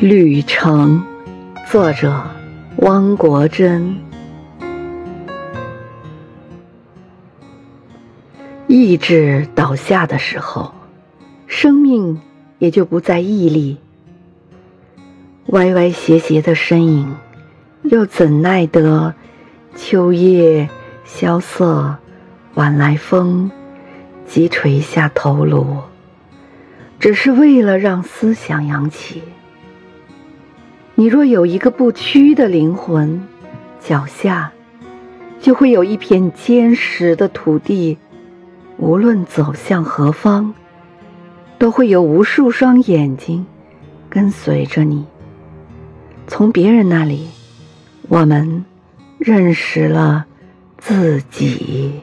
旅程，作者汪国真。意志倒下的时候，生命也就不再屹立。歪歪斜斜的身影，又怎奈得秋夜萧瑟，晚来风急垂下头颅，只是为了让思想扬起。你若有一个不屈的灵魂，脚下就会有一片坚实的土地。无论走向何方，都会有无数双眼睛跟随着你。从别人那里，我们认识了自己。